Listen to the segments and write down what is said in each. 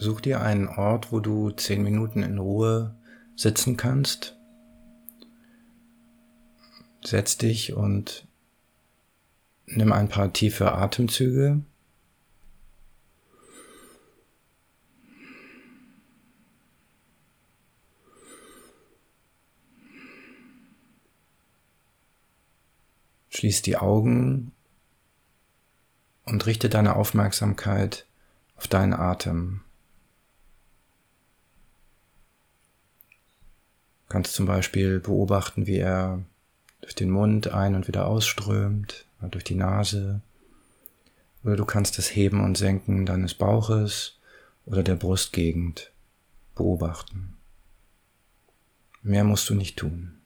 such dir einen Ort, wo du zehn Minuten in Ruhe sitzen kannst. Setz dich und nimm ein paar tiefe Atemzüge. Schließ die Augen und richte deine Aufmerksamkeit auf deinen Atem. Kannst zum Beispiel beobachten, wie er durch den Mund ein- und wieder ausströmt, durch die Nase. Oder du kannst das Heben und Senken deines Bauches oder der Brustgegend beobachten. Mehr musst du nicht tun.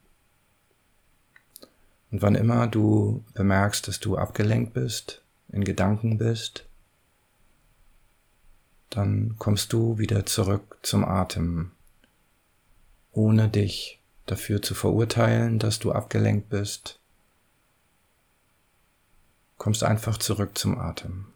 Und wann immer du bemerkst, dass du abgelenkt bist, in Gedanken bist, dann kommst du wieder zurück zum Atem, ohne dich dafür zu verurteilen, dass du abgelenkt bist. Kommst einfach zurück zum Atem.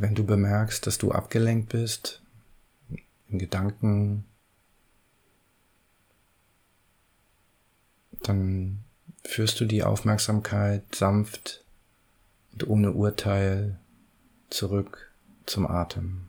Wenn du bemerkst, dass du abgelenkt bist, in Gedanken, dann führst du die Aufmerksamkeit sanft und ohne Urteil zurück zum Atem.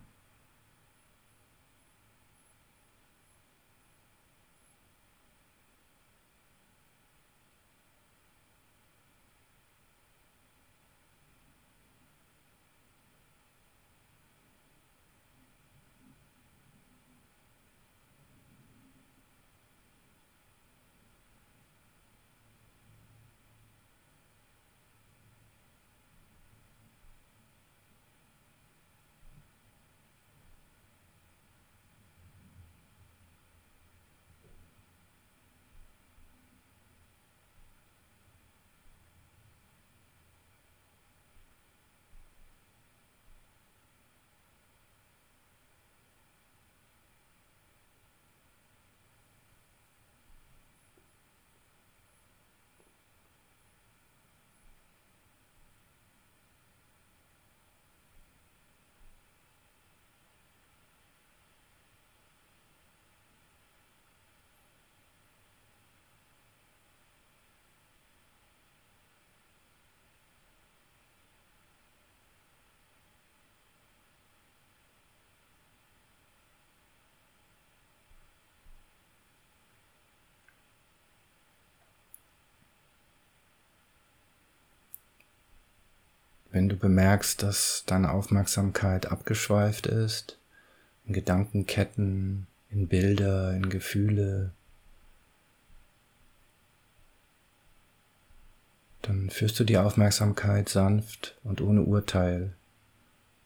Wenn du bemerkst, dass deine Aufmerksamkeit abgeschweift ist, in Gedankenketten, in Bilder, in Gefühle, dann führst du die Aufmerksamkeit sanft und ohne Urteil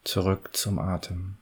zurück zum Atem.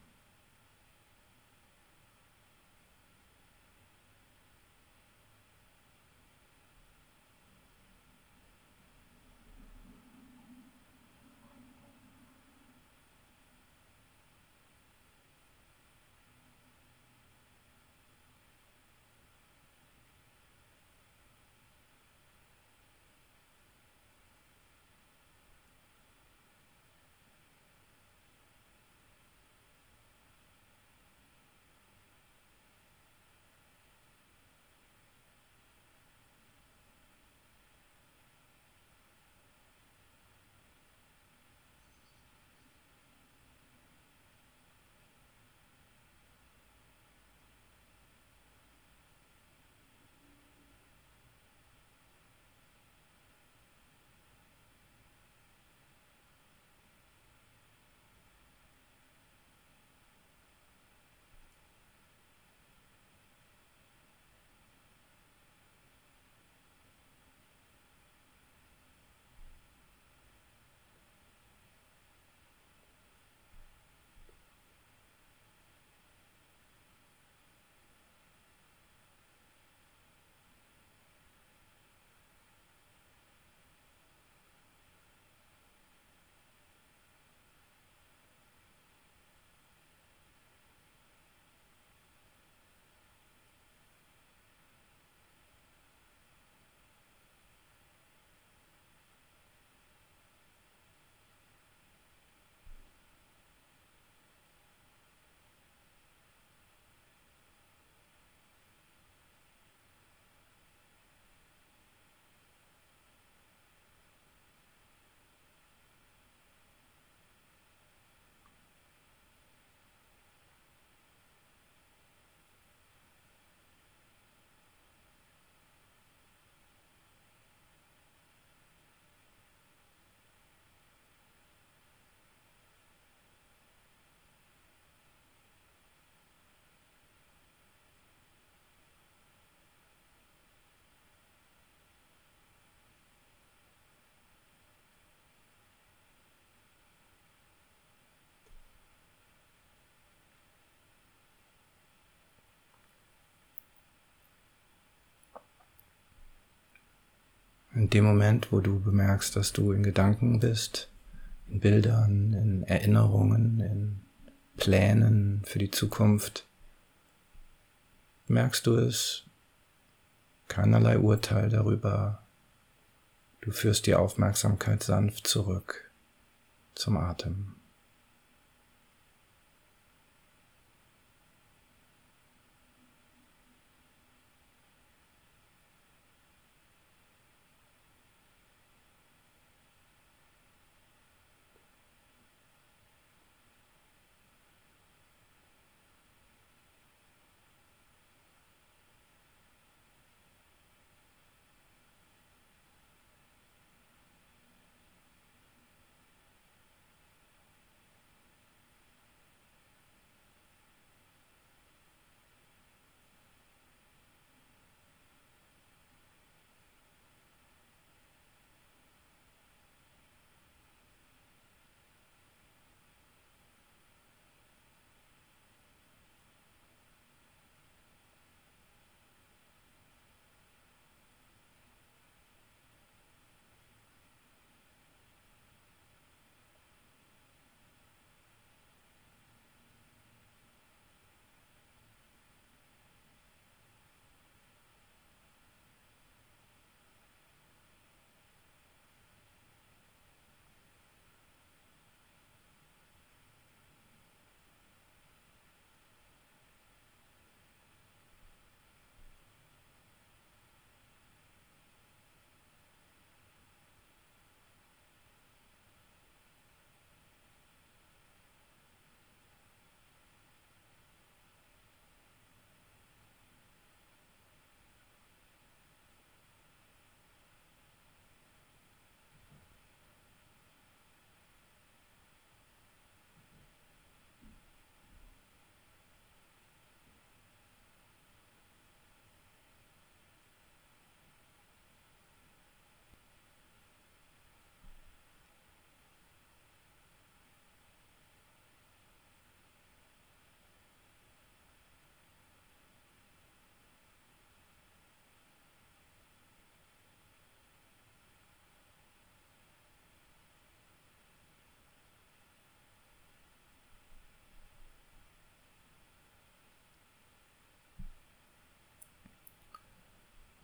In dem Moment, wo du bemerkst, dass du in Gedanken bist, in Bildern, in Erinnerungen, in Plänen für die Zukunft, merkst du es, keinerlei Urteil darüber. Du führst die Aufmerksamkeit sanft zurück zum Atem.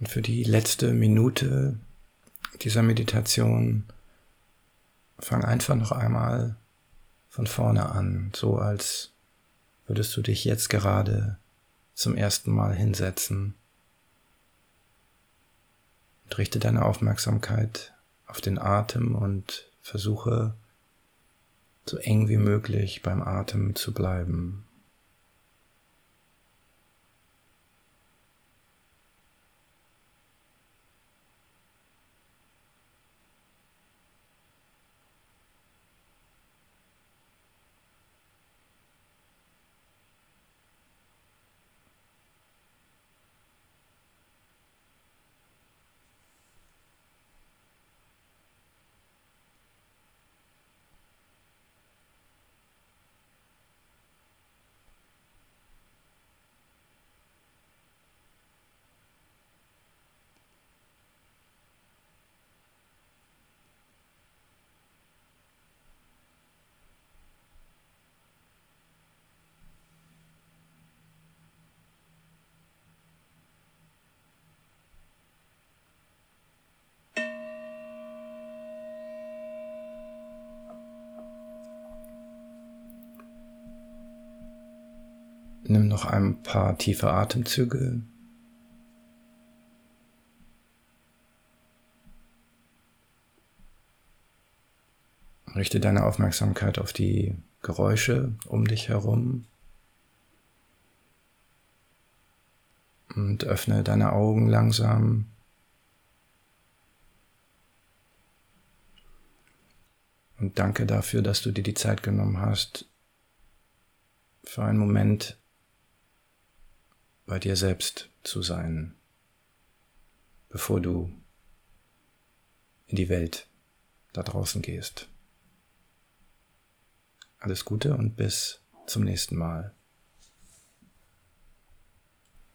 Und für die letzte Minute dieser Meditation fang einfach noch einmal von vorne an, so als würdest du dich jetzt gerade zum ersten Mal hinsetzen und richte deine Aufmerksamkeit auf den Atem und versuche so eng wie möglich beim Atem zu bleiben. Nimm noch ein paar tiefe Atemzüge. Richte deine Aufmerksamkeit auf die Geräusche um dich herum und öffne deine Augen langsam. Und danke dafür, dass du dir die Zeit genommen hast, für einen Moment bei dir selbst zu sein, bevor du in die Welt da draußen gehst. Alles Gute und bis zum nächsten Mal.